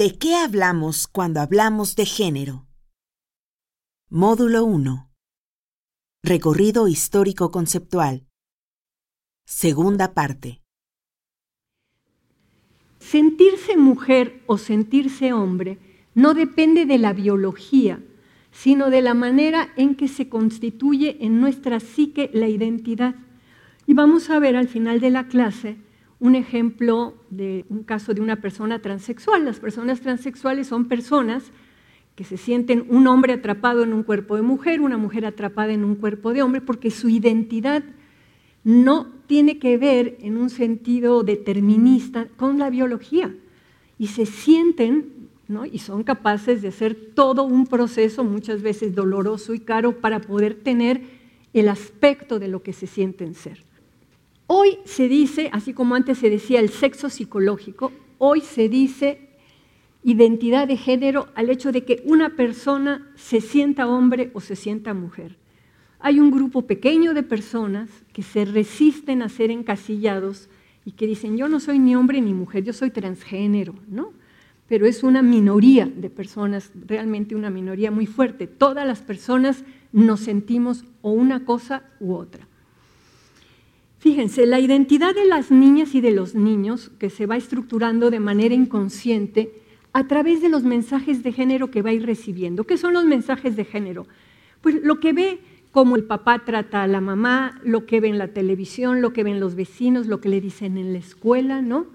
¿De qué hablamos cuando hablamos de género? Módulo 1. Recorrido histórico conceptual. Segunda parte. Sentirse mujer o sentirse hombre no depende de la biología, sino de la manera en que se constituye en nuestra psique la identidad. Y vamos a ver al final de la clase un ejemplo de un caso de una persona transexual. Las personas transexuales son personas que se sienten un hombre atrapado en un cuerpo de mujer, una mujer atrapada en un cuerpo de hombre, porque su identidad no tiene que ver en un sentido determinista con la biología. Y se sienten y son capaces de hacer todo un proceso, muchas veces doloroso y caro, para poder tener el aspecto de lo que se sienten ser. Hoy se dice, así como antes se decía el sexo psicológico, hoy se dice identidad de género al hecho de que una persona se sienta hombre o se sienta mujer. Hay un grupo pequeño de personas que se resisten a ser encasillados y que dicen, yo no soy ni hombre ni mujer, yo soy transgénero, ¿no? Pero es una minoría de personas, realmente una minoría muy fuerte. Todas las personas nos sentimos o una cosa u otra. Fíjense, la identidad de las niñas y de los niños, que se va estructurando de manera inconsciente a través de los mensajes de género que va a ir recibiendo. ¿Qué son los mensajes de género? Pues lo que ve como el papá trata a la mamá, lo que ve en la televisión, lo que ven los vecinos, lo que le dicen en la escuela, ¿no?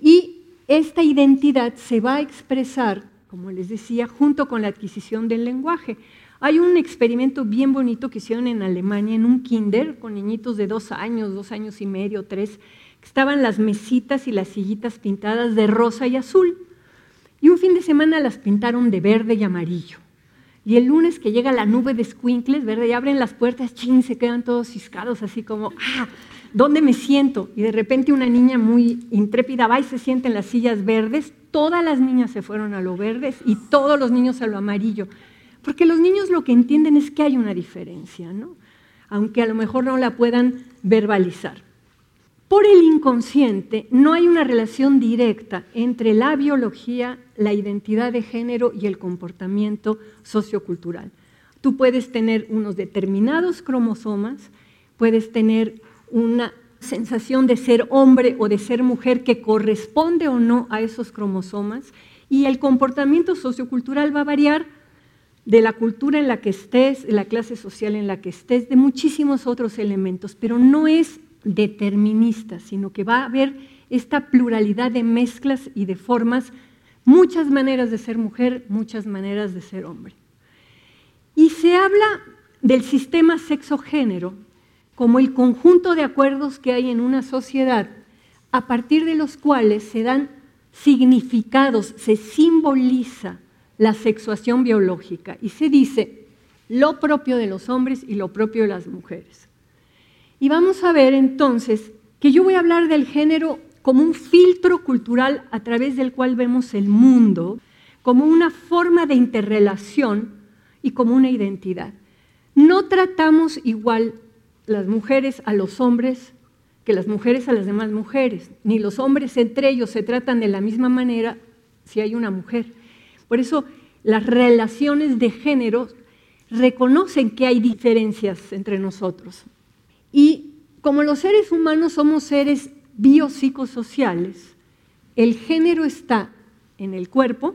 Y esta identidad se va a expresar, como les decía, junto con la adquisición del lenguaje. Hay un experimento bien bonito que hicieron en Alemania, en un kinder, con niñitos de dos años, dos años y medio, tres, que estaban las mesitas y las sillitas pintadas de rosa y azul. Y un fin de semana las pintaron de verde y amarillo. Y el lunes que llega la nube de squinkles, ¿verdad? Y abren las puertas, chin, se quedan todos ciscados, así como, ah, ¿dónde me siento? Y de repente una niña muy intrépida va y se siente en las sillas verdes. Todas las niñas se fueron a lo verdes y todos los niños a lo amarillo. Porque los niños lo que entienden es que hay una diferencia, ¿no? aunque a lo mejor no la puedan verbalizar. Por el inconsciente no hay una relación directa entre la biología, la identidad de género y el comportamiento sociocultural. Tú puedes tener unos determinados cromosomas, puedes tener una sensación de ser hombre o de ser mujer que corresponde o no a esos cromosomas y el comportamiento sociocultural va a variar de la cultura en la que estés, de la clase social en la que estés, de muchísimos otros elementos, pero no es determinista, sino que va a haber esta pluralidad de mezclas y de formas, muchas maneras de ser mujer, muchas maneras de ser hombre. Y se habla del sistema sexo-género como el conjunto de acuerdos que hay en una sociedad a partir de los cuales se dan significados, se simboliza la sexuación biológica y se dice lo propio de los hombres y lo propio de las mujeres. Y vamos a ver entonces que yo voy a hablar del género como un filtro cultural a través del cual vemos el mundo, como una forma de interrelación y como una identidad. No tratamos igual las mujeres a los hombres que las mujeres a las demás mujeres, ni los hombres entre ellos se tratan de la misma manera si hay una mujer. Por eso las relaciones de género reconocen que hay diferencias entre nosotros. Y como los seres humanos somos seres biopsicosociales, el género está en el cuerpo,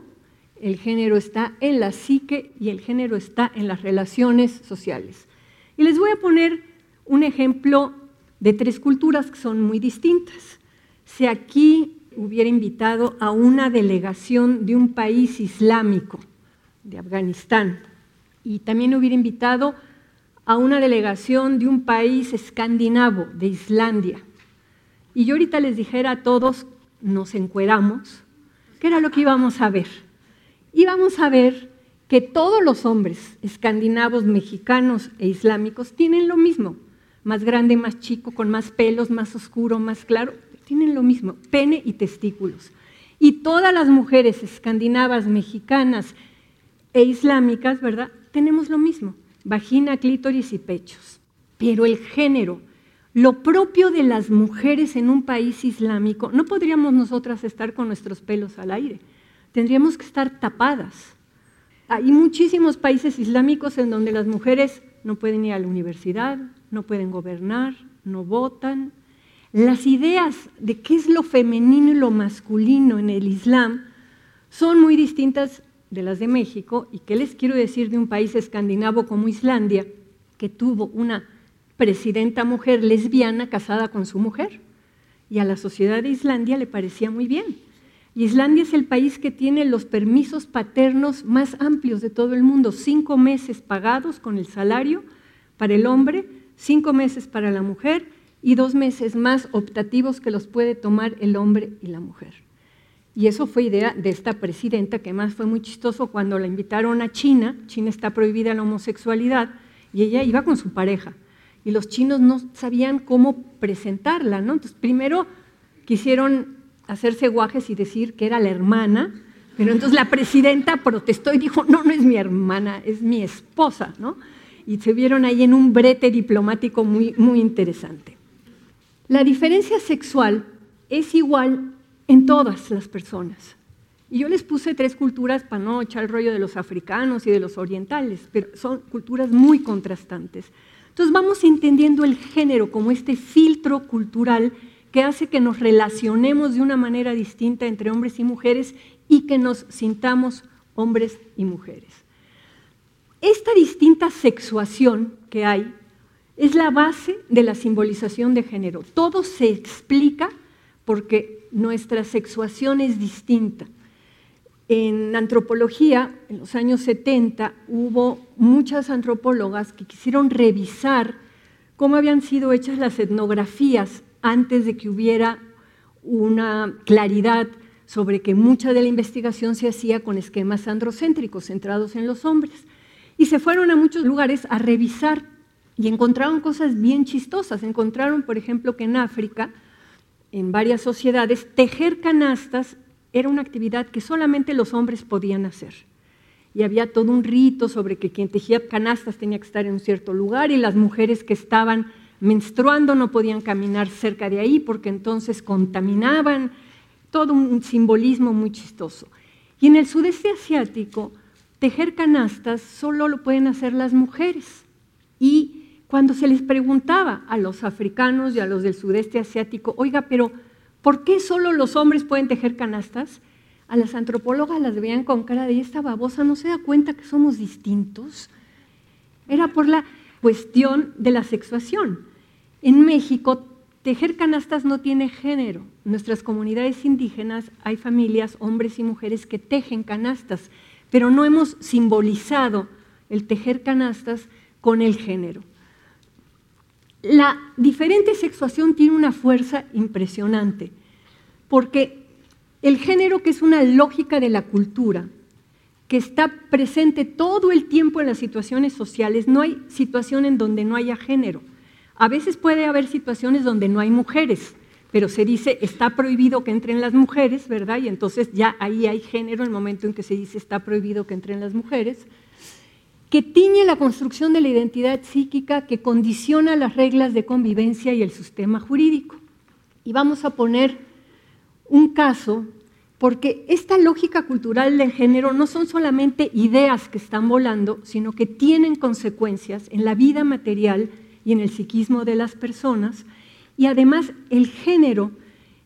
el género está en la psique y el género está en las relaciones sociales. Y les voy a poner un ejemplo de tres culturas que son muy distintas. Si aquí hubiera invitado a una delegación de un país islámico, de Afganistán, y también hubiera invitado a una delegación de un país escandinavo, de Islandia, y yo ahorita les dijera a todos, nos encueramos, ¿qué era lo que íbamos a ver? Íbamos a ver que todos los hombres escandinavos, mexicanos e islámicos tienen lo mismo, más grande, más chico, con más pelos, más oscuro, más claro, tienen lo mismo, pene y testículos. Y todas las mujeres escandinavas, mexicanas e islámicas, ¿verdad? Tenemos lo mismo, vagina, clítoris y pechos. Pero el género, lo propio de las mujeres en un país islámico, no podríamos nosotras estar con nuestros pelos al aire. tendríamos que estar tapadas. Hay muchísimos países islámicos en donde las mujeres no pueden ir a la universidad, no pueden gobernar, no votan. Las ideas de qué es lo femenino y lo masculino en el Islam son muy distintas de las de México. ¿Y qué les quiero decir de un país escandinavo como Islandia, que tuvo una presidenta mujer lesbiana casada con su mujer? Y a la sociedad de Islandia le parecía muy bien. Islandia es el país que tiene los permisos paternos más amplios de todo el mundo, cinco meses pagados con el salario para el hombre, cinco meses para la mujer y dos meses más optativos que los puede tomar el hombre y la mujer. Y eso fue idea de esta presidenta, que más fue muy chistoso cuando la invitaron a China. China está prohibida la homosexualidad y ella iba con su pareja. Y los chinos no sabían cómo presentarla, ¿no? Entonces, primero quisieron hacerse guajes y decir que era la hermana, pero entonces la presidenta protestó y dijo, no, no es mi hermana, es mi esposa, ¿no? Y se vieron ahí en un brete diplomático muy, muy interesante. La diferencia sexual es igual en todas las personas. Y yo les puse tres culturas para no echar el rollo de los africanos y de los orientales, pero son culturas muy contrastantes. Entonces vamos entendiendo el género como este filtro cultural que hace que nos relacionemos de una manera distinta entre hombres y mujeres y que nos sintamos hombres y mujeres. Esta distinta sexuación que hay es la base de la simbolización de género. Todo se explica porque nuestra sexuación es distinta. En antropología, en los años 70, hubo muchas antropólogas que quisieron revisar cómo habían sido hechas las etnografías antes de que hubiera una claridad sobre que mucha de la investigación se hacía con esquemas androcéntricos centrados en los hombres. Y se fueron a muchos lugares a revisar y encontraron cosas bien chistosas. Encontraron, por ejemplo, que en África, en varias sociedades, tejer canastas era una actividad que solamente los hombres podían hacer. Y había todo un rito sobre que quien tejía canastas tenía que estar en un cierto lugar y las mujeres que estaban menstruando no podían caminar cerca de ahí porque entonces contaminaban, todo un simbolismo muy chistoso. Y en el sudeste asiático, tejer canastas solo lo pueden hacer las mujeres. Y cuando se les preguntaba a los africanos y a los del sudeste asiático, oiga, pero ¿por qué solo los hombres pueden tejer canastas? A las antropólogas las veían con cara de esta babosa, ¿no se da cuenta que somos distintos? Era por la cuestión de la sexuación. En México, tejer canastas no tiene género. En nuestras comunidades indígenas hay familias, hombres y mujeres, que tejen canastas, pero no hemos simbolizado el tejer canastas con el género. La diferente sexuación tiene una fuerza impresionante, porque el género, que es una lógica de la cultura, que está presente todo el tiempo en las situaciones sociales, no hay situación en donde no haya género. A veces puede haber situaciones donde no hay mujeres, pero se dice está prohibido que entren las mujeres, ¿verdad? Y entonces ya ahí hay género el momento en que se dice está prohibido que entren las mujeres, que tiñe la construcción de la identidad psíquica, que condiciona las reglas de convivencia y el sistema jurídico. Y vamos a poner un caso, porque esta lógica cultural del género no son solamente ideas que están volando, sino que tienen consecuencias en la vida material y en el psiquismo de las personas. Y además el género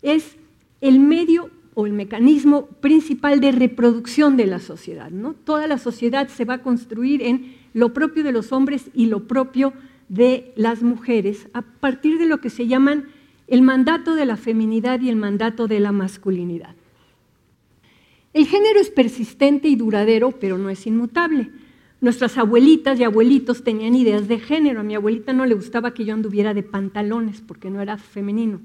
es el medio o el mecanismo principal de reproducción de la sociedad. ¿no? Toda la sociedad se va a construir en lo propio de los hombres y lo propio de las mujeres a partir de lo que se llaman el mandato de la feminidad y el mandato de la masculinidad. El género es persistente y duradero, pero no es inmutable. Nuestras abuelitas y abuelitos tenían ideas de género. A mi abuelita no le gustaba que yo anduviera de pantalones porque no era femenino.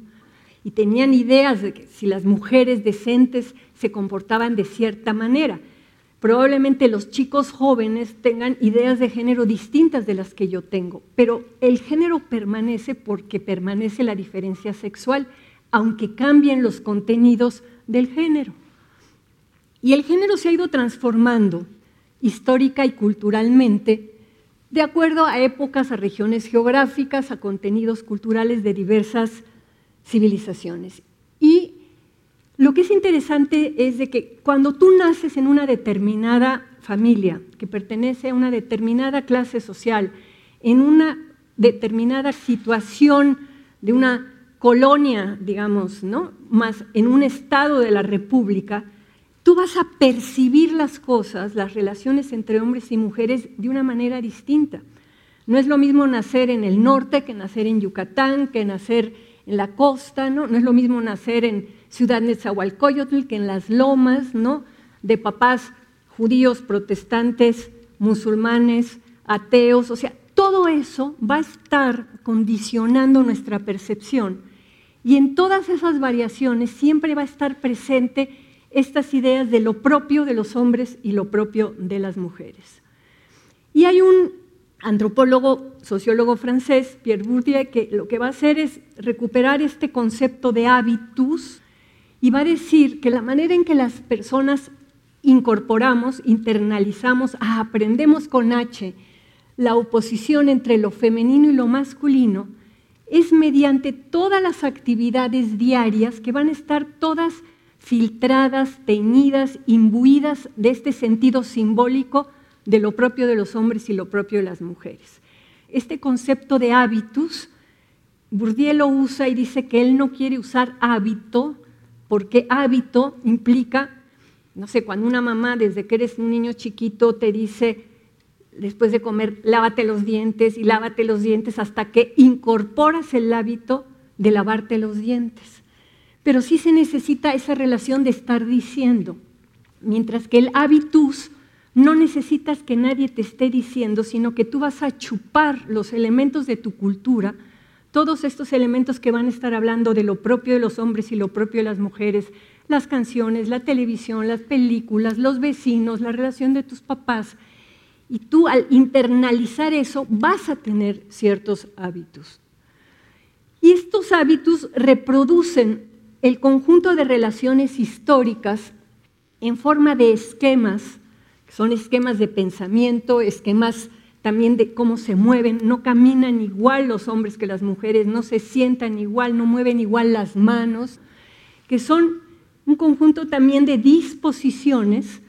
Y tenían ideas de que si las mujeres decentes se comportaban de cierta manera. Probablemente los chicos jóvenes tengan ideas de género distintas de las que yo tengo, pero el género permanece porque permanece la diferencia sexual, aunque cambien los contenidos del género. Y el género se ha ido transformando histórica y culturalmente, de acuerdo a épocas, a regiones geográficas, a contenidos culturales de diversas civilizaciones. Y Lo que es interesante es de que cuando tú naces en una determinada familia, que pertenece a una determinada clase social, en una determinada situación de una colonia, digamos, ¿no? Más en un estado de la república, tú vas a percibir las cosas, las relaciones entre hombres y mujeres de una manera distinta. No es lo mismo nacer en el norte que nacer en Yucatán, que nacer en la costa, ¿no? No es lo mismo nacer en Ciudad Nezahualcóyotl que en las lomas, ¿no? De papás judíos, protestantes, musulmanes, ateos, o sea, todo eso va a estar condicionando nuestra percepción. Y en todas esas variaciones siempre va a estar presente estas ideas de lo propio de los hombres y lo propio de las mujeres. Y hay un antropólogo, sociólogo francés, Pierre Bourdieu, que lo que va a hacer es recuperar este concepto de hábitus y va a decir que la manera en que las personas incorporamos, internalizamos, ah, aprendemos con H la oposición entre lo femenino y lo masculino, es mediante todas las actividades diarias que van a estar todas filtradas, teñidas, imbuidas de este sentido simbólico de lo propio de los hombres y lo propio de las mujeres. Este concepto de hábitus, Bourdieu lo usa y dice que él no quiere usar hábito, porque hábito implica, no sé, cuando una mamá desde que eres un niño chiquito te dice, después de comer, lávate los dientes y lávate los dientes hasta que incorporas el hábito de lavarte los dientes pero sí se necesita esa relación de estar diciendo, mientras que el habitus no necesitas que nadie te esté diciendo, sino que tú vas a chupar los elementos de tu cultura, todos estos elementos que van a estar hablando de lo propio de los hombres y lo propio de las mujeres, las canciones, la televisión, las películas, los vecinos, la relación de tus papás. Y tú al internalizar eso vas a tener ciertos hábitos. Y estos hábitos reproducen el conjunto de relaciones históricas en forma de esquemas, que son esquemas de pensamiento, esquemas también de cómo se mueven, no caminan igual los hombres que las mujeres, no se sientan igual, no mueven igual las manos, que son un conjunto también de disposiciones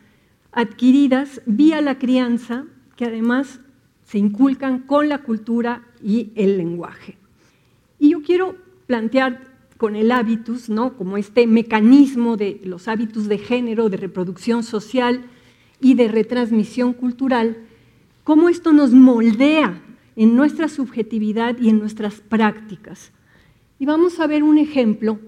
adquiridas vía la crianza, que además se inculcan con la cultura y el lenguaje. Y yo quiero plantear con el hábitus, ¿no? como este mecanismo de los hábitos de género, de reproducción social y de retransmisión cultural, cómo esto nos moldea en nuestra subjetividad y en nuestras prácticas. Y vamos a ver un ejemplo,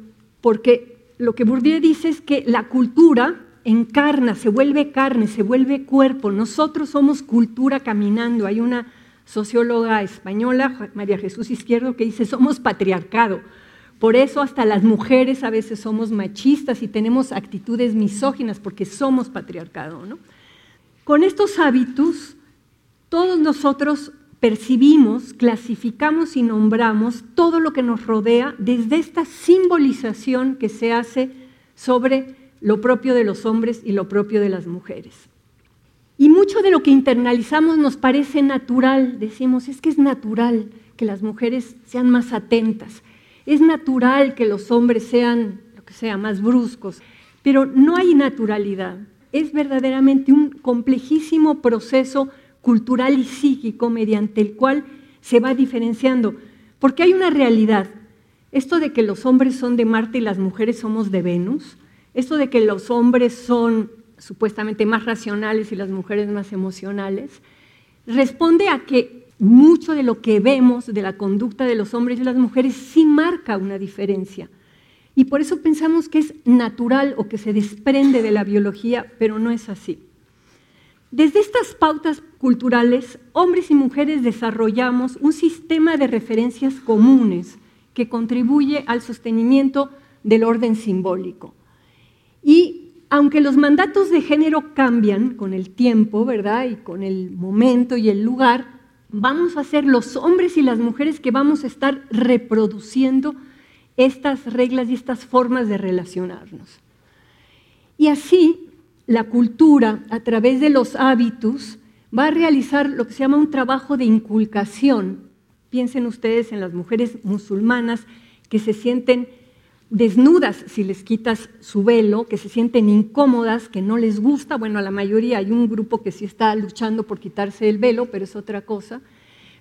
porque lo que Bourdieu dice es que la cultura encarna, se vuelve carne, se vuelve cuerpo. Nosotros somos cultura caminando. Hay una socióloga española, María Jesús Izquierdo, que dice, somos patriarcado. Por eso hasta las mujeres a veces somos machistas y tenemos actitudes misóginas porque somos patriarcado. Con estos hábitos, todos nosotros percibimos, clasificamos y nombramos todo lo que nos rodea desde esta simbolización que se hace sobre lo propio de los hombres y lo propio de las mujeres. Y mucho de lo que internalizamos nos parece natural, decimos, es que es natural que las mujeres sean más atentas, es natural que los hombres sean, lo que sea, más bruscos, pero no hay naturalidad. Es verdaderamente un complejísimo proceso cultural y psíquico mediante el cual se va diferenciando, porque hay una realidad. Esto de que los hombres son de Marte y las mujeres somos de Venus, esto de que los hombres son supuestamente más racionales y las mujeres más emocionales, responde a que mucho de lo que vemos de la conducta de los hombres y las mujeres sí marca una diferencia. Y por eso pensamos que es natural o que se desprende de la biología, pero no es así. Desde estas pautas culturales, hombres y mujeres desarrollamos un sistema de referencias comunes que contribuye al sostenimiento del orden simbólico. Y aunque los mandatos de género cambian con el tiempo, ¿verdad? Y con el momento y el lugar, vamos a ser los hombres y las mujeres que vamos a estar reproduciendo estas reglas y estas formas de relacionarnos. Y así la cultura, a través de los hábitos, va a realizar lo que se llama un trabajo de inculcación. Piensen ustedes en las mujeres musulmanas que se sienten desnudas si les quitas su velo, que se sienten incómodas, que no les gusta. Bueno, a la mayoría hay un grupo que sí está luchando por quitarse el velo, pero es otra cosa.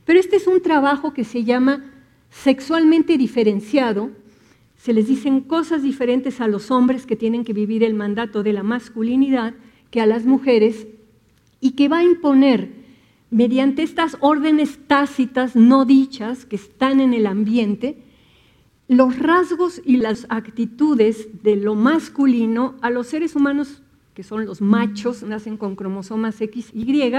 Pero este es un trabajo que se llama sexualmente diferenciado. Se les dicen cosas diferentes a los hombres que tienen que vivir el mandato de la masculinidad que a las mujeres y que va a imponer mediante estas órdenes tácitas no dichas que están en el ambiente, los rasgos y las actitudes de lo masculino a los seres humanos, que son los machos, nacen con cromosomas X, Y,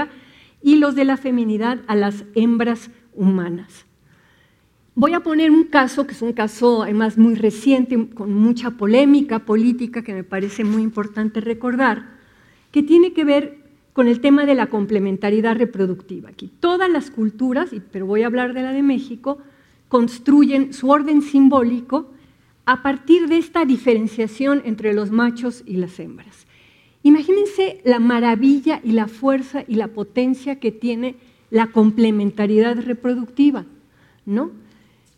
y los de la feminidad a las hembras humanas. Voy a poner un caso, que es un caso además muy reciente, con mucha polémica política que me parece muy importante recordar, que tiene que ver con el tema de la complementariedad reproductiva. Aquí todas las culturas, pero voy a hablar de la de México, construyen su orden simbólico a partir de esta diferenciación entre los machos y las hembras. Imagínense la maravilla y la fuerza y la potencia que tiene la complementariedad reproductiva, ¿no?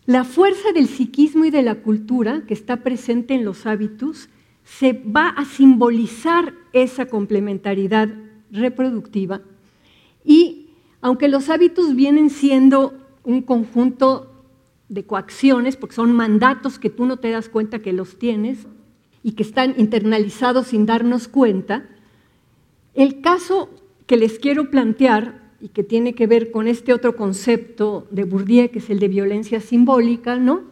La fuerza del psiquismo y de la cultura que está presente en los hábitos se va a simbolizar esa complementariedad reproductiva y aunque los hábitos vienen siendo un conjunto de coacciones, porque son mandatos que tú no te das cuenta que los tienes y que están internalizados sin darnos cuenta, el caso que les quiero plantear y que tiene que ver con este otro concepto de Bourdieu, que es el de violencia simbólica, ¿no?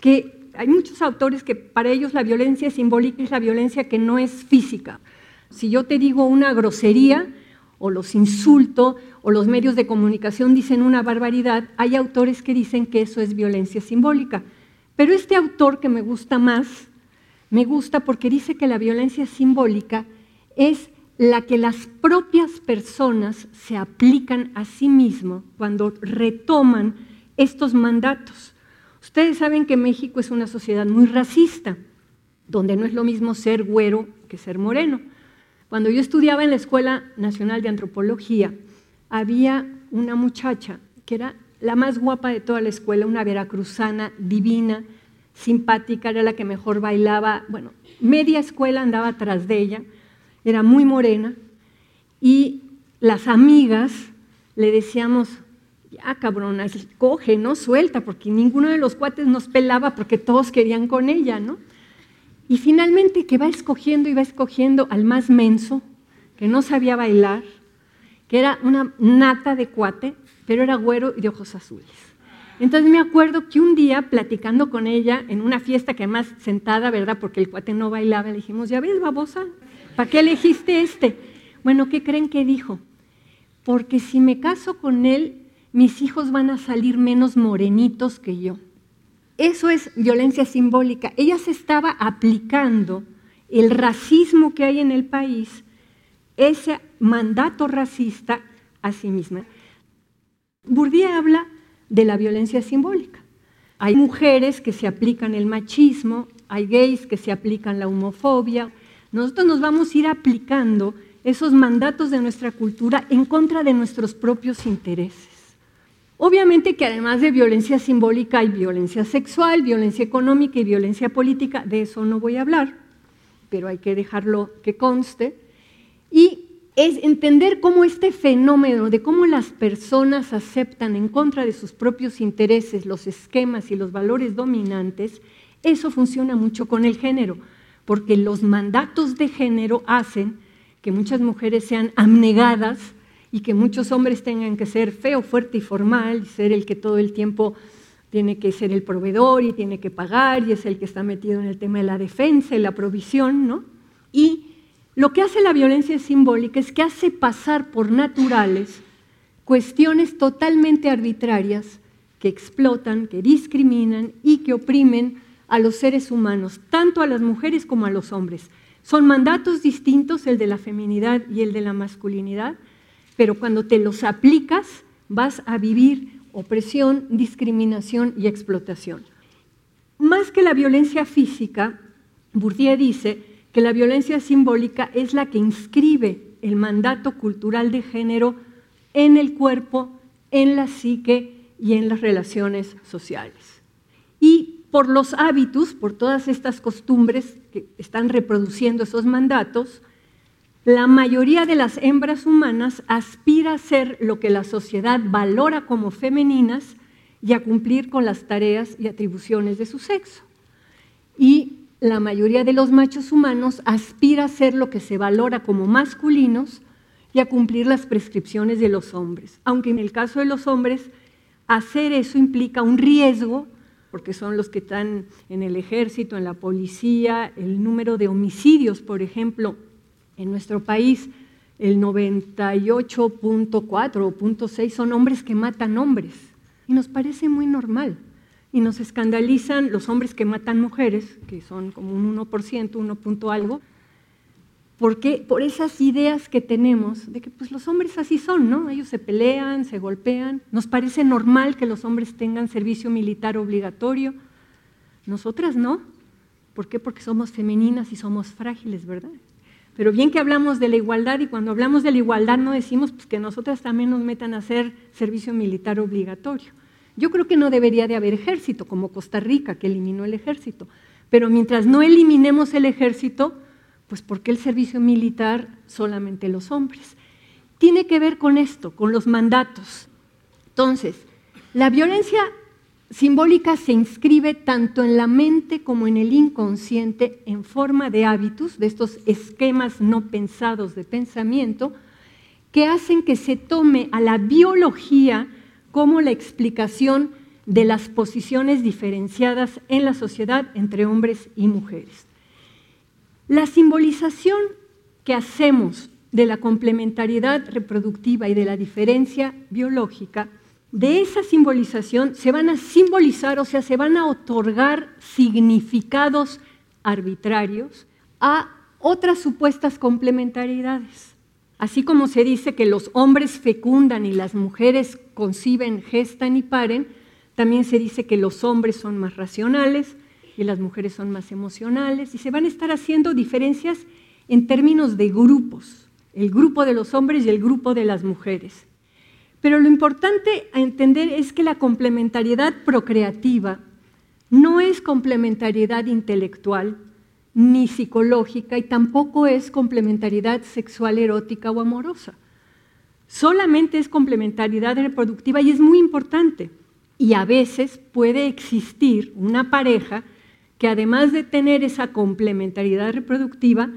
Que hay muchos autores que para ellos la violencia simbólica es la violencia que no es física. Si yo te digo una grosería o los insulto o los medios de comunicación dicen una barbaridad, hay autores que dicen que eso es violencia simbólica. Pero este autor que me gusta más, me gusta porque dice que la violencia simbólica es la que las propias personas se aplican a sí mismo cuando retoman estos mandatos. Ustedes saben que México es una sociedad muy racista, donde no es lo mismo ser güero que ser moreno. Cuando yo estudiaba en la Escuela Nacional de Antropología, había una muchacha que era la más guapa de toda la escuela, una veracruzana divina, simpática, era la que mejor bailaba, bueno, media escuela andaba atrás de ella, era muy morena, y las amigas le decíamos, ya cabrona, coge, no suelta, porque ninguno de los cuates nos pelaba porque todos querían con ella, ¿no? Y finalmente que va escogiendo y va escogiendo al más menso, que no sabía bailar, que era una nata de cuate, pero era güero y de ojos azules. Entonces me acuerdo que un día, platicando con ella en una fiesta que además sentada, ¿verdad? Porque el cuate no bailaba, le dijimos, ya ves, babosa, ¿para qué elegiste este? Bueno, ¿qué creen que dijo? Porque si me caso con él, mis hijos van a salir menos morenitos que yo. Eso es violencia simbólica. Ella se estaba aplicando el racismo que hay en el país ese mandato racista a sí misma. Bourdieu habla de la violencia simbólica. Hay mujeres que se aplican el machismo, hay gays que se aplican la homofobia. Nosotros nos vamos a ir aplicando esos mandatos de nuestra cultura en contra de nuestros propios intereses. Obviamente que además de violencia simbólica hay violencia sexual, violencia económica y violencia política, de eso no voy a hablar, pero hay que dejarlo que conste. Y es entender cómo este fenómeno de cómo las personas aceptan en contra de sus propios intereses los esquemas y los valores dominantes, eso funciona mucho con el género, porque los mandatos de género hacen que muchas mujeres sean abnegadas y que muchos hombres tengan que ser feo, fuerte y formal, y ser el que todo el tiempo tiene que ser el proveedor y tiene que pagar y es el que está metido en el tema de la defensa y la provisión, ¿no? Y lo que hace la violencia simbólica es que hace pasar por naturales cuestiones totalmente arbitrarias que explotan, que discriminan y que oprimen a los seres humanos, tanto a las mujeres como a los hombres. Son mandatos distintos el de la feminidad y el de la masculinidad, pero cuando te los aplicas vas a vivir opresión, discriminación y explotación. Más que la violencia física, Bourdieu dice que la violencia simbólica es la que inscribe el mandato cultural de género en el cuerpo, en la psique y en las relaciones sociales. Y por los hábitos, por todas estas costumbres que están reproduciendo esos mandatos, la mayoría de las hembras humanas aspira a ser lo que la sociedad valora como femeninas y a cumplir con las tareas y atribuciones de su sexo. Y la mayoría de los machos humanos aspira a ser lo que se valora como masculinos y a cumplir las prescripciones de los hombres. Aunque en el caso de los hombres, hacer eso implica un riesgo, porque son los que están en el ejército, en la policía, el número de homicidios, por ejemplo, en nuestro país, el 98.4 o .6 son hombres que matan hombres. Y nos parece muy normal. Y nos escandalizan los hombres que matan mujeres, que son como un 1%, 1 punto algo, porque por esas ideas que tenemos de que pues los hombres así son, ¿no? Ellos se pelean, se golpean, nos parece normal que los hombres tengan servicio militar obligatorio. Nosotras no. ¿Por qué? Porque somos femeninas y somos frágiles, ¿verdad? Pero bien que hablamos de la igualdad y cuando hablamos de la igualdad no decimos pues, que nosotras también nos metan a hacer servicio militar obligatorio. Yo creo que no debería de haber ejército, como Costa Rica, que eliminó el ejército. Pero mientras no eliminemos el ejército, pues ¿por qué el servicio militar solamente los hombres? Tiene que ver con esto, con los mandatos. Entonces, la violencia simbólica se inscribe tanto en la mente como en el inconsciente en forma de hábitos, de estos esquemas no pensados de pensamiento, que hacen que se tome a la biología como la explicación de las posiciones diferenciadas en la sociedad entre hombres y mujeres. La simbolización que hacemos de la complementariedad reproductiva y de la diferencia biológica de esa simbolización se van a simbolizar, o sea, se van a otorgar significados arbitrarios a otras supuestas complementariedades. Así como se dice que los hombres fecundan y las mujeres conciben, gestan y paren, también se dice que los hombres son más racionales y las mujeres son más emocionales y se van a estar haciendo diferencias en términos de grupos, el grupo de los hombres y el grupo de las mujeres. Pero lo importante a entender es que la complementariedad procreativa no es complementariedad intelectual ni psicológica y tampoco es complementariedad sexual, erótica o amorosa. Solamente es complementariedad reproductiva y es muy importante. Y a veces puede existir una pareja que además de tener esa complementariedad reproductiva,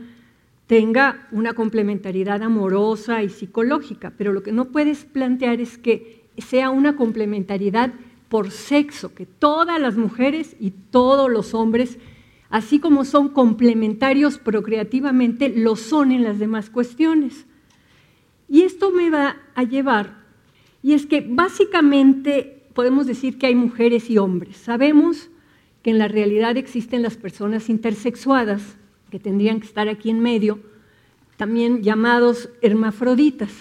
tenga una complementariedad amorosa y psicológica, pero lo que no puedes plantear es que sea una complementariedad por sexo, que todas las mujeres y todos los hombres, así como son complementarios procreativamente, lo son en las demás cuestiones. Y esto me va a llevar, y es que básicamente podemos decir que hay mujeres y hombres. Sabemos que en la realidad existen las personas intersexuadas, que tendrían que estar aquí en medio, también llamados hermafroditas.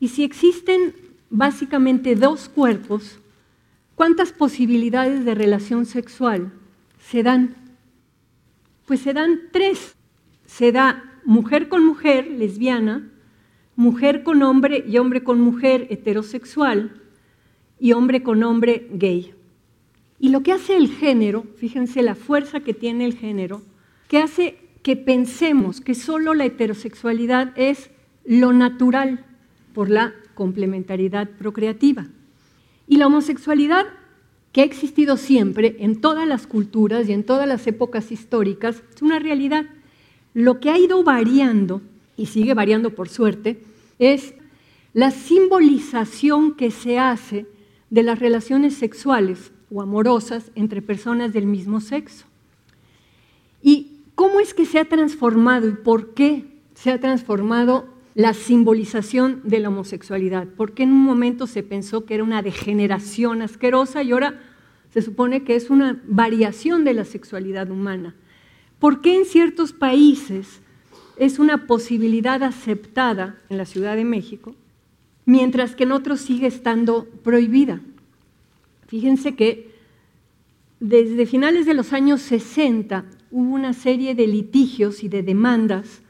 Y si existen básicamente dos cuerpos, ¿cuántas posibilidades de relación sexual se dan? Pues se dan tres. Se da mujer con mujer, lesbiana, mujer con hombre y hombre con mujer, heterosexual, y hombre con hombre, gay. Y lo que hace el género, fíjense la fuerza que tiene el género, que hace que pensemos que solo la heterosexualidad es lo natural por la complementariedad procreativa. Y la homosexualidad, que ha existido siempre en todas las culturas y en todas las épocas históricas, es una realidad. Lo que ha ido variando, y sigue variando por suerte, es la simbolización que se hace de las relaciones sexuales o amorosas entre personas del mismo sexo. ¿Y cómo es que se ha transformado y por qué se ha transformado la simbolización de la homosexualidad? ¿Por qué en un momento se pensó que era una degeneración asquerosa y ahora se supone que es una variación de la sexualidad humana? ¿Por qué en ciertos países es una posibilidad aceptada en la Ciudad de México, mientras que en otros sigue estando prohibida? Fíjense que desde finales de los años 60 hubo una serie de litigios y de demandas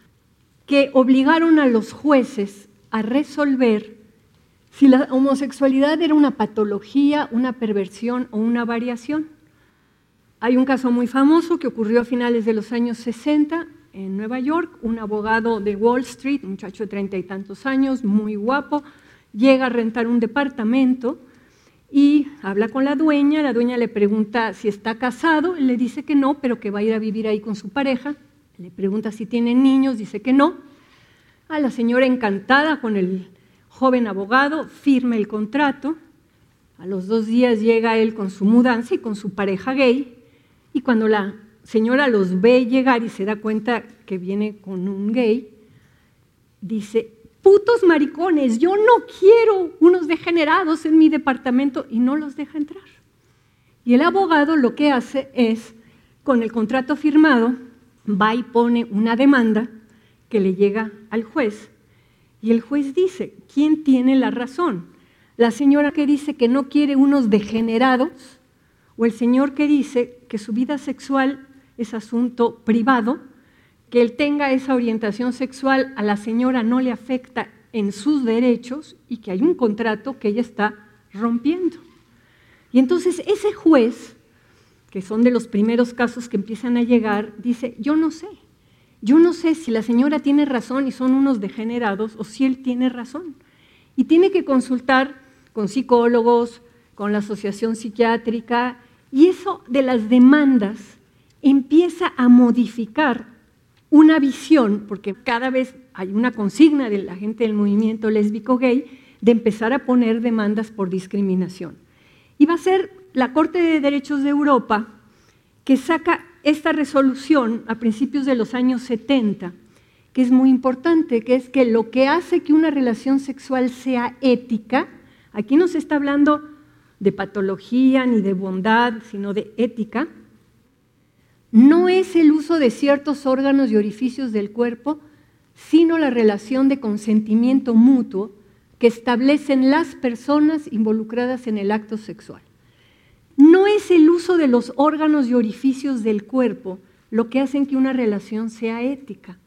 que obligaron a los jueces a resolver si la homosexualidad era una patología, una perversión o una variación. Hay un caso muy famoso que ocurrió a finales de los años 60 en Nueva York. Un abogado de Wall Street, un muchacho de treinta y tantos años, muy guapo, llega a rentar un departamento y habla con la dueña. La dueña le pregunta si está casado, le dice que no, pero que va a ir a vivir ahí con su pareja. Le pregunta si tiene niños, dice que no. A la señora encantada con el joven abogado, firma el contrato. A los dos días llega él con su mudanza y con su pareja gay. Y cuando la señora los ve llegar y se da cuenta que viene con un gay, dice, putos maricones, yo no quiero unos degenerados en mi departamento y no los deja entrar. Y el abogado lo que hace es, con el contrato firmado, va y pone una demanda que le llega al juez. Y el juez dice, ¿quién tiene la razón? ¿La señora que dice que no quiere unos degenerados o el señor que dice que su vida sexual es asunto privado, que él tenga esa orientación sexual a la señora no le afecta en sus derechos y que hay un contrato que ella está rompiendo. Y entonces ese juez, que son de los primeros casos que empiezan a llegar, dice, yo no sé, yo no sé si la señora tiene razón y son unos degenerados o si él tiene razón. Y tiene que consultar con psicólogos, con la asociación psiquiátrica, y eso de las demandas empieza a modificar una visión, porque cada vez hay una consigna de la gente del movimiento lésbico gay de empezar a poner demandas por discriminación. Y va a ser la Corte de Derechos de Europa que saca esta resolución a principios de los años 70, que es muy importante, que es que lo que hace que una relación sexual sea ética, aquí no se está hablando de patología ni de bondad, sino de ética, no es el uso de ciertos órganos y orificios del cuerpo, sino la relación de consentimiento mutuo que establecen las personas involucradas en el acto sexual. No es el uso de los órganos y orificios del cuerpo lo que hacen que una relación sea ética.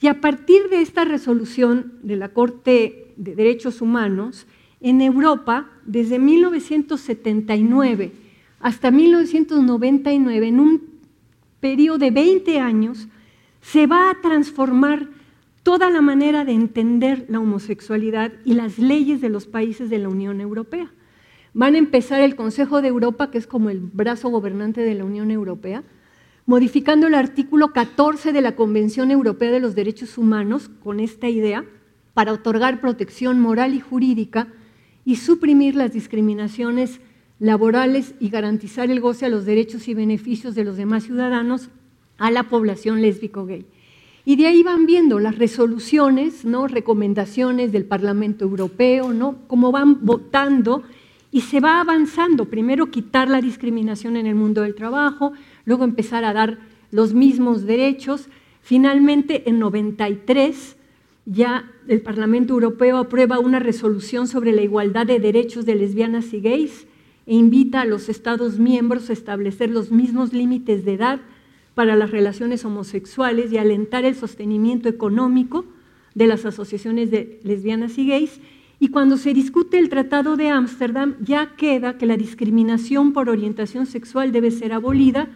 Y a partir de esta resolución de la Corte de Derechos Humanos, en Europa, desde 1979 hasta 1999, en un periodo de 20 años, se va a transformar toda la manera de entender la homosexualidad y las leyes de los países de la Unión Europea. Van a empezar el Consejo de Europa, que es como el brazo gobernante de la Unión Europea, modificando el artículo 14 de la Convención Europea de los Derechos Humanos con esta idea para otorgar protección moral y jurídica y suprimir las discriminaciones laborales y garantizar el goce a los derechos y beneficios de los demás ciudadanos a la población lésbico-gay. Y de ahí van viendo las resoluciones, ¿no? recomendaciones del Parlamento Europeo, ¿no? cómo van votando y se va avanzando. Primero quitar la discriminación en el mundo del trabajo, luego empezar a dar los mismos derechos. Finalmente, en 93 ya el Parlamento Europeo aprueba una resolución sobre la igualdad de derechos de lesbianas y gays e invita a los Estados miembros a establecer los mismos límites de edad para las relaciones homosexuales y alentar el sostenimiento económico de las asociaciones de lesbianas y gays. Y cuando se discute el Tratado de Ámsterdam, ya queda que la discriminación por orientación sexual debe ser abolida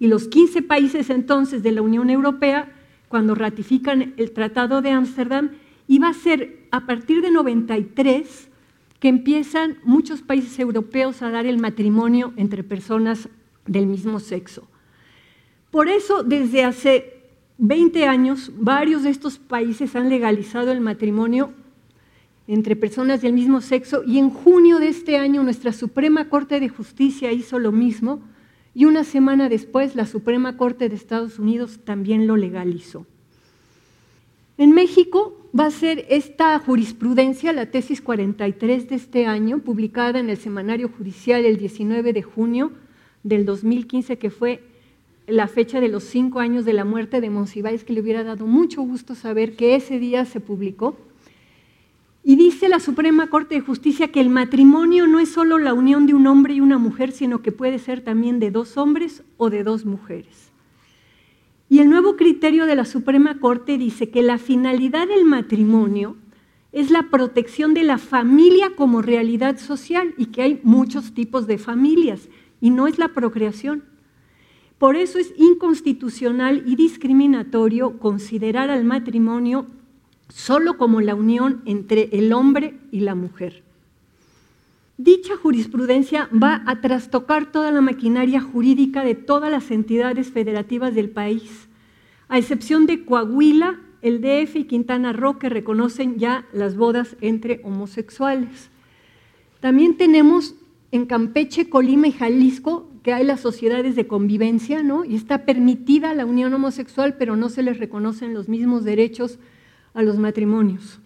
y los 15 países entonces de la Unión Europea cuando ratifican el Tratado de Ámsterdam, va a ser a partir de 93 que empiezan muchos países europeos a dar el matrimonio entre personas del mismo sexo. Por eso, desde hace 20 años, varios de estos países han legalizado el matrimonio entre personas del mismo sexo y en junio de este año nuestra Suprema Corte de Justicia hizo lo mismo y una semana después la Suprema Corte de Estados Unidos también lo legalizó. En México va a ser esta jurisprudencia, la tesis 43 de este año, publicada en el Semanario Judicial el 19 de junio del 2015, que fue la fecha de los cinco años de la muerte de Monsiváis, que le hubiera dado mucho gusto saber que ese día se publicó. Y dice la Suprema Corte de Justicia que el matrimonio no es solo la unión de un hombre y una mujer, sino que puede ser también de dos hombres o de dos mujeres. Y el nuevo criterio de la Suprema Corte dice que la finalidad del matrimonio es la protección de la familia como realidad social y que hay muchos tipos de familias y no es la procreación. Por eso es inconstitucional y discriminatorio considerar al matrimonio solo como la unión entre el hombre y la mujer. Dicha jurisprudencia va a trastocar toda la maquinaria jurídica de todas las entidades federativas del país, a excepción de Coahuila, el DF y Quintana Roo, que reconocen ya las bodas entre homosexuales. También tenemos en Campeche, Colima y Jalisco que hay las sociedades de convivencia, ¿no? Y está permitida la unión homosexual, pero no se les reconocen los mismos derechos a los matrimonios.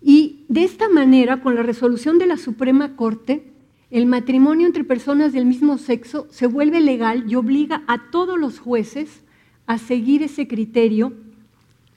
Y de esta manera, con la resolución de la Suprema Corte, el matrimonio entre personas del mismo sexo se vuelve legal y obliga a todos los jueces a seguir ese criterio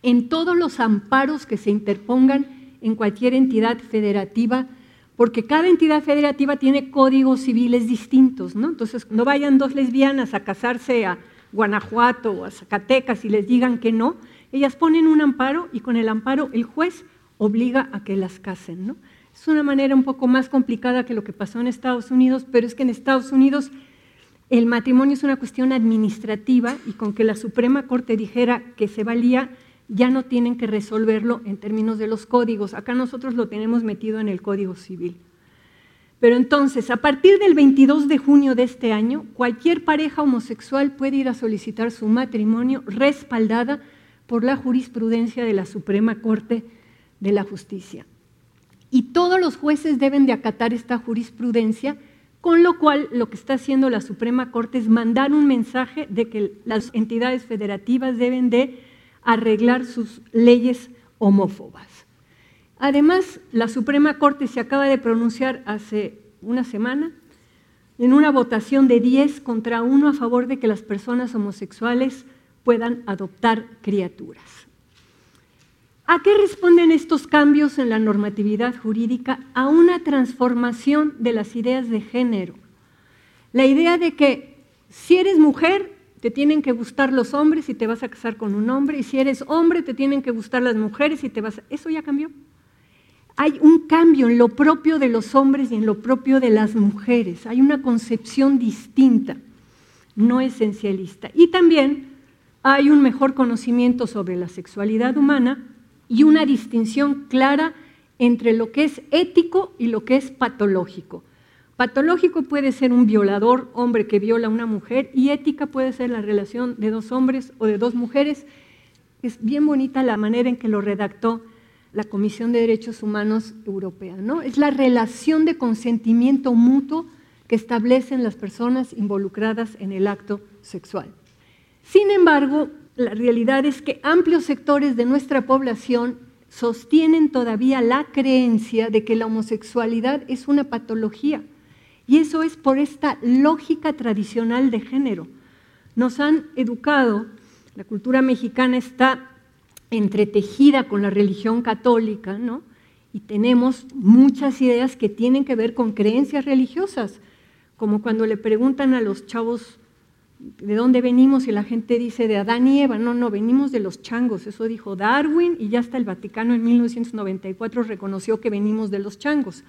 en todos los amparos que se interpongan en cualquier entidad federativa, porque cada entidad federativa tiene códigos civiles distintos, ¿no? Entonces, no vayan dos lesbianas a casarse a Guanajuato o a Zacatecas y les digan que no, ellas ponen un amparo y con el amparo el juez obliga a que las casen. ¿no? Es una manera un poco más complicada que lo que pasó en Estados Unidos, pero es que en Estados Unidos el matrimonio es una cuestión administrativa y con que la Suprema Corte dijera que se valía, ya no tienen que resolverlo en términos de los códigos. Acá nosotros lo tenemos metido en el Código Civil. Pero entonces, a partir del 22 de junio de este año, cualquier pareja homosexual puede ir a solicitar su matrimonio respaldada por la jurisprudencia de la Suprema Corte de la Justicia. Y todos los jueces deben de acatar esta jurisprudencia, con lo cual lo que está haciendo la Suprema Corte es mandar un mensaje de que las entidades federativas deben de arreglar sus leyes homófobas. Además, la Suprema Corte se acaba de pronunciar hace una semana en una votación de 10 contra 1 a favor de que las personas homosexuales puedan adoptar criaturas. ¿A qué responden estos cambios en la normatividad jurídica? A una transformación de las ideas de género. La idea de que si eres mujer, te tienen que gustar los hombres y te vas a casar con un hombre, y si eres hombre, te tienen que gustar las mujeres y te vas a... Eso ya cambió. Hay un cambio en lo propio de los hombres y en lo propio de las mujeres. Hay una concepción distinta, no esencialista. Y también hay un mejor conocimiento sobre la sexualidad humana y una distinción clara entre lo que es ético y lo que es patológico. Patológico puede ser un violador, hombre que viola a una mujer, y ética puede ser la relación de dos hombres o de dos mujeres. Es bien bonita la manera en que lo redactó la Comisión de Derechos Humanos Europea. ¿no? Es la relación de consentimiento mutuo que establecen las personas involucradas en el acto sexual. Sin embargo, la realidad es que amplios sectores de nuestra población sostienen todavía la creencia de que la homosexualidad es una patología. Y eso es por esta lógica tradicional de género. Nos han educado, la cultura mexicana está entretejida con la religión católica, ¿no? Y tenemos muchas ideas que tienen que ver con creencias religiosas, como cuando le preguntan a los chavos ¿de dónde venimos? Y la gente dice de Adán y Eva. No, no, venimos de los changos. Eso dijo Darwin y ya hasta el Vaticano en 1994 reconoció que venimos de los changos.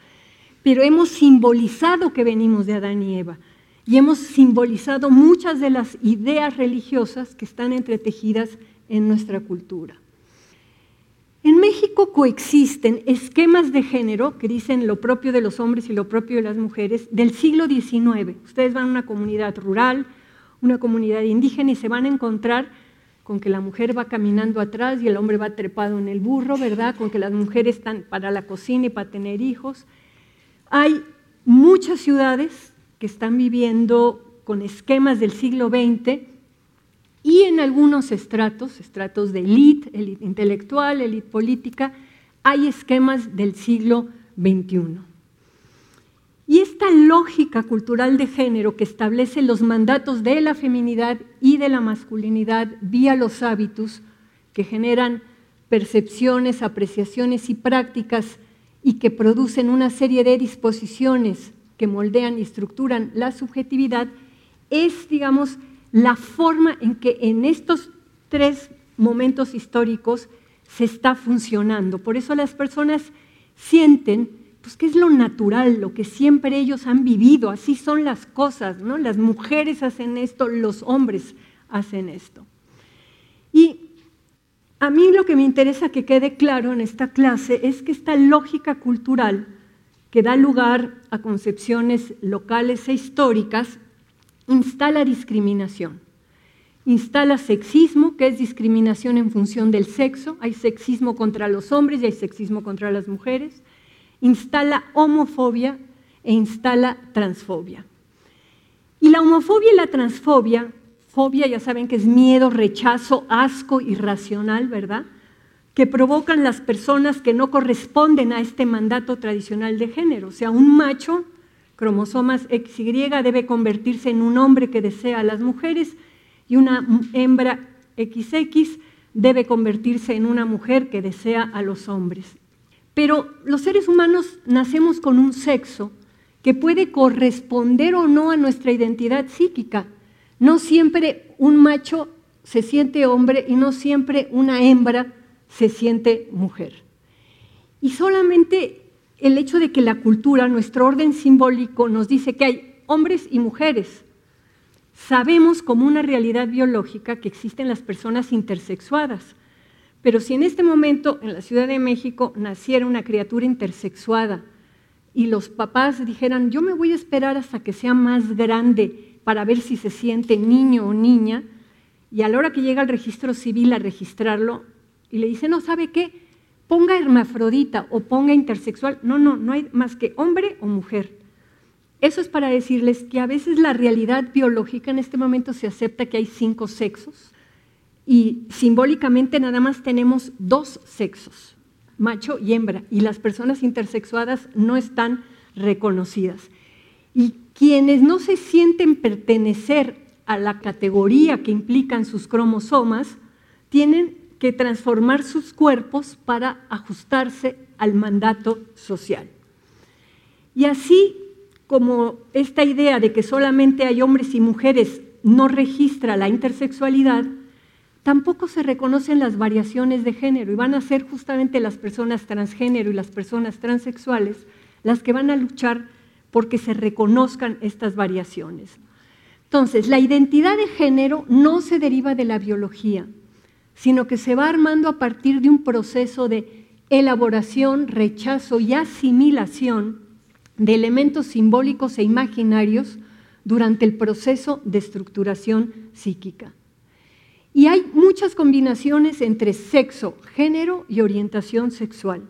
Pero hemos simbolizado que venimos de Adán y Eva. Y hemos simbolizado muchas de las ideas religiosas que están entretejidas en nuestra cultura. En México coexisten esquemas de género que dicen lo propio de los hombres y lo propio de las mujeres del siglo XIX. Ustedes van a una comunidad rural, una comunidad indígena y se van a encontrar con que la mujer va caminando atrás y el hombre va trepado en el burro, ¿verdad? Con que las mujeres están para la cocina y para tener hijos. Hay muchas ciudades que están viviendo con esquemas del siglo XX y en algunos estratos, estratos de élite, élite intelectual, élite política, hay esquemas del siglo XXI. Y esta lógica cultural de género que establece los mandatos de la feminidad y de la masculinidad vía los hábitos que generan percepciones, apreciaciones y prácticas y que producen una serie de disposiciones que moldean y estructuran la subjetividad, es, digamos, la forma en que en estos tres momentos históricos se está funcionando. Por eso las personas sienten pues qué es lo natural, lo que siempre ellos han vivido, así son las cosas, ¿no? Las mujeres hacen esto, los hombres hacen esto. Y a mí lo que me interesa que quede claro en esta clase es que esta lógica cultural que da lugar a concepciones locales e históricas instala discriminación. Instala sexismo, que es discriminación en función del sexo. Hay sexismo contra los hombres y hay sexismo contra las mujeres instala homofobia e instala transfobia. Y la homofobia y la transfobia, fobia ya saben que es miedo, rechazo, asco irracional, ¿verdad? Que provocan las personas que no corresponden a este mandato tradicional de género. O sea, un macho, cromosomas XY, debe convertirse en un hombre que desea a las mujeres y una hembra XX debe convertirse en una mujer que desea a los hombres. Pero los seres humanos nacemos con un sexo que puede corresponder o no a nuestra identidad psíquica. No siempre un macho se siente hombre y no siempre una hembra se siente mujer. Y solamente el hecho de que la cultura, nuestro orden simbólico, nos dice que hay hombres y mujeres. Sabemos como una realidad biológica que existen las personas intersexuadas. Pero si en este momento en la Ciudad de México naciera una criatura intersexuada y los papás dijeran, yo me voy a esperar hasta que sea más grande para ver si se siente niño o niña, y a la hora que llega al registro civil a registrarlo, y le dice, no, ¿sabe qué? Ponga hermafrodita o ponga intersexual. No, no, no hay más que hombre o mujer. Eso es para decirles que a veces la realidad biológica en este momento se acepta que hay cinco sexos, y simbólicamente nada más tenemos dos sexos, macho y hembra, y las personas intersexuadas no están reconocidas. Y quienes no se sienten pertenecer a la categoría que implican sus cromosomas, tienen que transformar sus cuerpos para ajustarse al mandato social. Y así como esta idea de que solamente hay hombres y mujeres no registra la intersexualidad, tampoco se reconocen las variaciones de género y van a ser justamente las personas transgénero y las personas transexuales las que van a luchar porque se reconozcan estas variaciones. Entonces, la identidad de género no se deriva de la biología, sino que se va armando a partir de un proceso de elaboración, rechazo y asimilación de elementos simbólicos e imaginarios durante el proceso de estructuración psíquica. Y hay muchas combinaciones entre sexo, género y orientación sexual.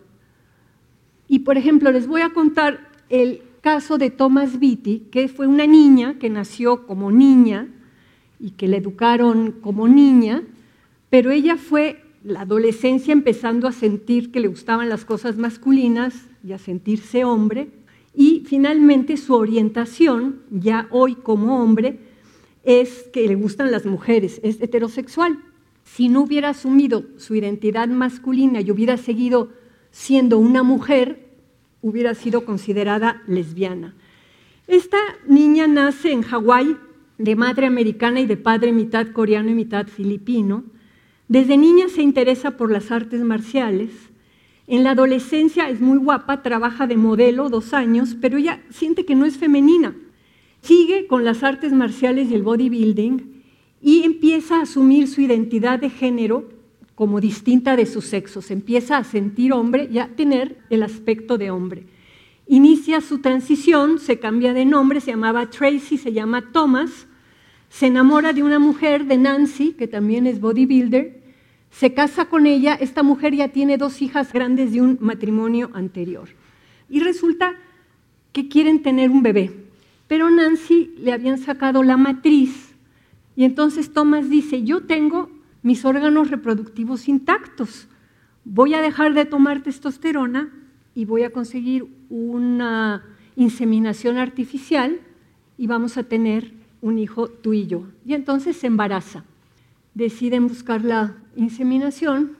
Y por ejemplo, les voy a contar el caso de Thomas Beatty, que fue una niña que nació como niña y que la educaron como niña, pero ella fue la adolescencia empezando a sentir que le gustaban las cosas masculinas y a sentirse hombre, y finalmente su orientación, ya hoy como hombre, es que le gustan las mujeres, es heterosexual. Si no hubiera asumido su identidad masculina y hubiera seguido siendo una mujer, hubiera sido considerada lesbiana. Esta niña nace en Hawái de madre americana y de padre mitad coreano y mitad filipino. Desde niña se interesa por las artes marciales. En la adolescencia es muy guapa, trabaja de modelo dos años, pero ella siente que no es femenina sigue con las artes marciales y el bodybuilding y empieza a asumir su identidad de género como distinta de su sexo. Se empieza a sentir hombre y a tener el aspecto de hombre. Inicia su transición, se cambia de nombre, se llamaba Tracy, se llama Thomas, se enamora de una mujer, de Nancy, que también es bodybuilder, se casa con ella, esta mujer ya tiene dos hijas grandes de un matrimonio anterior. Y resulta que quieren tener un bebé. Pero Nancy le habían sacado la matriz y entonces Thomas dice, yo tengo mis órganos reproductivos intactos, voy a dejar de tomar testosterona y voy a conseguir una inseminación artificial y vamos a tener un hijo tú y yo. Y entonces se embaraza. Deciden buscar la inseminación.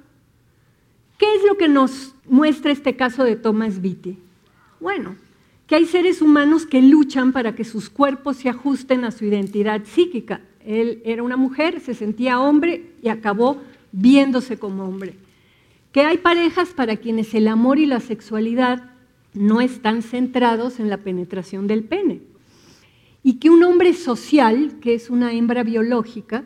¿Qué es lo que nos muestra este caso de Thomas Beatty? Bueno, que hay seres humanos que luchan para que sus cuerpos se ajusten a su identidad psíquica. Él era una mujer, se sentía hombre y acabó viéndose como hombre. Que hay parejas para quienes el amor y la sexualidad no están centrados en la penetración del pene. Y que un hombre social, que es una hembra biológica,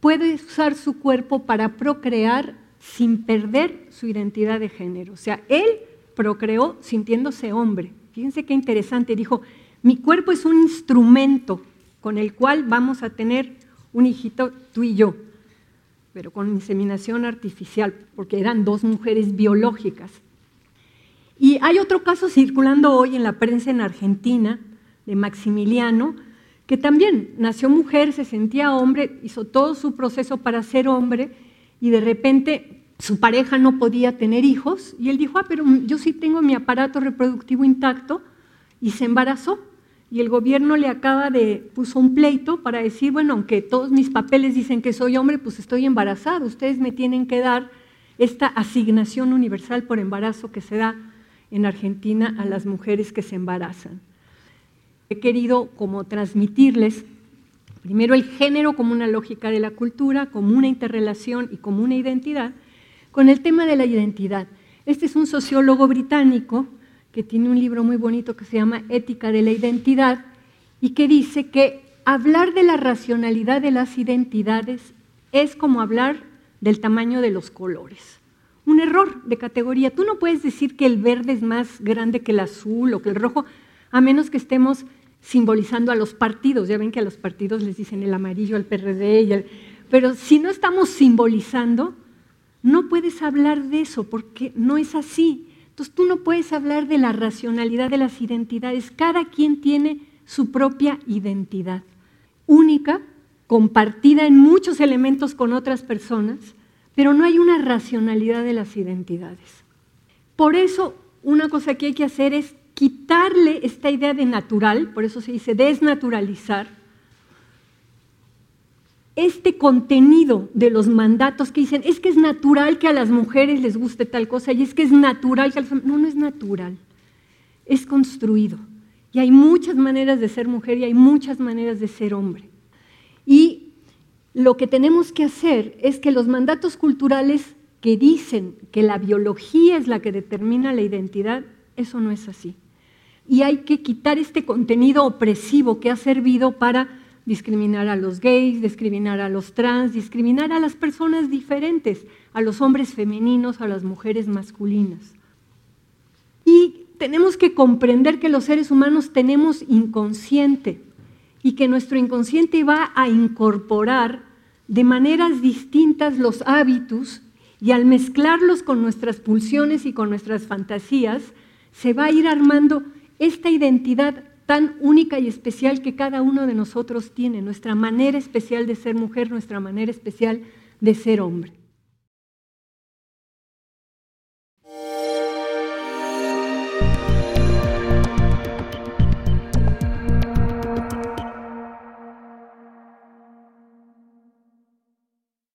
puede usar su cuerpo para procrear sin perder su identidad de género. O sea, él procreó sintiéndose hombre. Fíjense qué interesante. Dijo, mi cuerpo es un instrumento con el cual vamos a tener un hijito tú y yo, pero con inseminación artificial, porque eran dos mujeres biológicas. Y hay otro caso circulando hoy en la prensa en Argentina, de Maximiliano, que también nació mujer, se sentía hombre, hizo todo su proceso para ser hombre y de repente su pareja no podía tener hijos y él dijo, ah, pero yo sí tengo mi aparato reproductivo intacto y se embarazó. Y el gobierno le acaba de, puso un pleito para decir, bueno, aunque todos mis papeles dicen que soy hombre, pues estoy embarazado, ustedes me tienen que dar esta asignación universal por embarazo que se da en Argentina a las mujeres que se embarazan. He querido como transmitirles primero el género como una lógica de la cultura, como una interrelación y como una identidad, con el tema de la identidad. Este es un sociólogo británico que tiene un libro muy bonito que se llama Ética de la Identidad y que dice que hablar de la racionalidad de las identidades es como hablar del tamaño de los colores. Un error de categoría. Tú no puedes decir que el verde es más grande que el azul o que el rojo, a menos que estemos simbolizando a los partidos. Ya ven que a los partidos les dicen el amarillo al PRD, y el... pero si no estamos simbolizando, no puedes hablar de eso porque no es así. Entonces tú no puedes hablar de la racionalidad de las identidades. Cada quien tiene su propia identidad, única, compartida en muchos elementos con otras personas, pero no hay una racionalidad de las identidades. Por eso, una cosa que hay que hacer es quitarle esta idea de natural, por eso se dice desnaturalizar, este contenido de los mandatos que dicen, es que es natural que a las mujeres les guste tal cosa y es que es natural que a los No, no es natural, es construido. Y hay muchas maneras de ser mujer y hay muchas maneras de ser hombre. Y lo que tenemos que hacer es que los mandatos culturales que dicen que la biología es la que determina la identidad, eso no es así. Y hay que quitar este contenido opresivo que ha servido para discriminar a los gays, discriminar a los trans, discriminar a las personas diferentes, a los hombres femeninos, a las mujeres masculinas. Y tenemos que comprender que los seres humanos tenemos inconsciente y que nuestro inconsciente va a incorporar de maneras distintas los hábitos y al mezclarlos con nuestras pulsiones y con nuestras fantasías, se va a ir armando esta identidad tan única y especial que cada uno de nosotros tiene, nuestra manera especial de ser mujer, nuestra manera especial de ser hombre.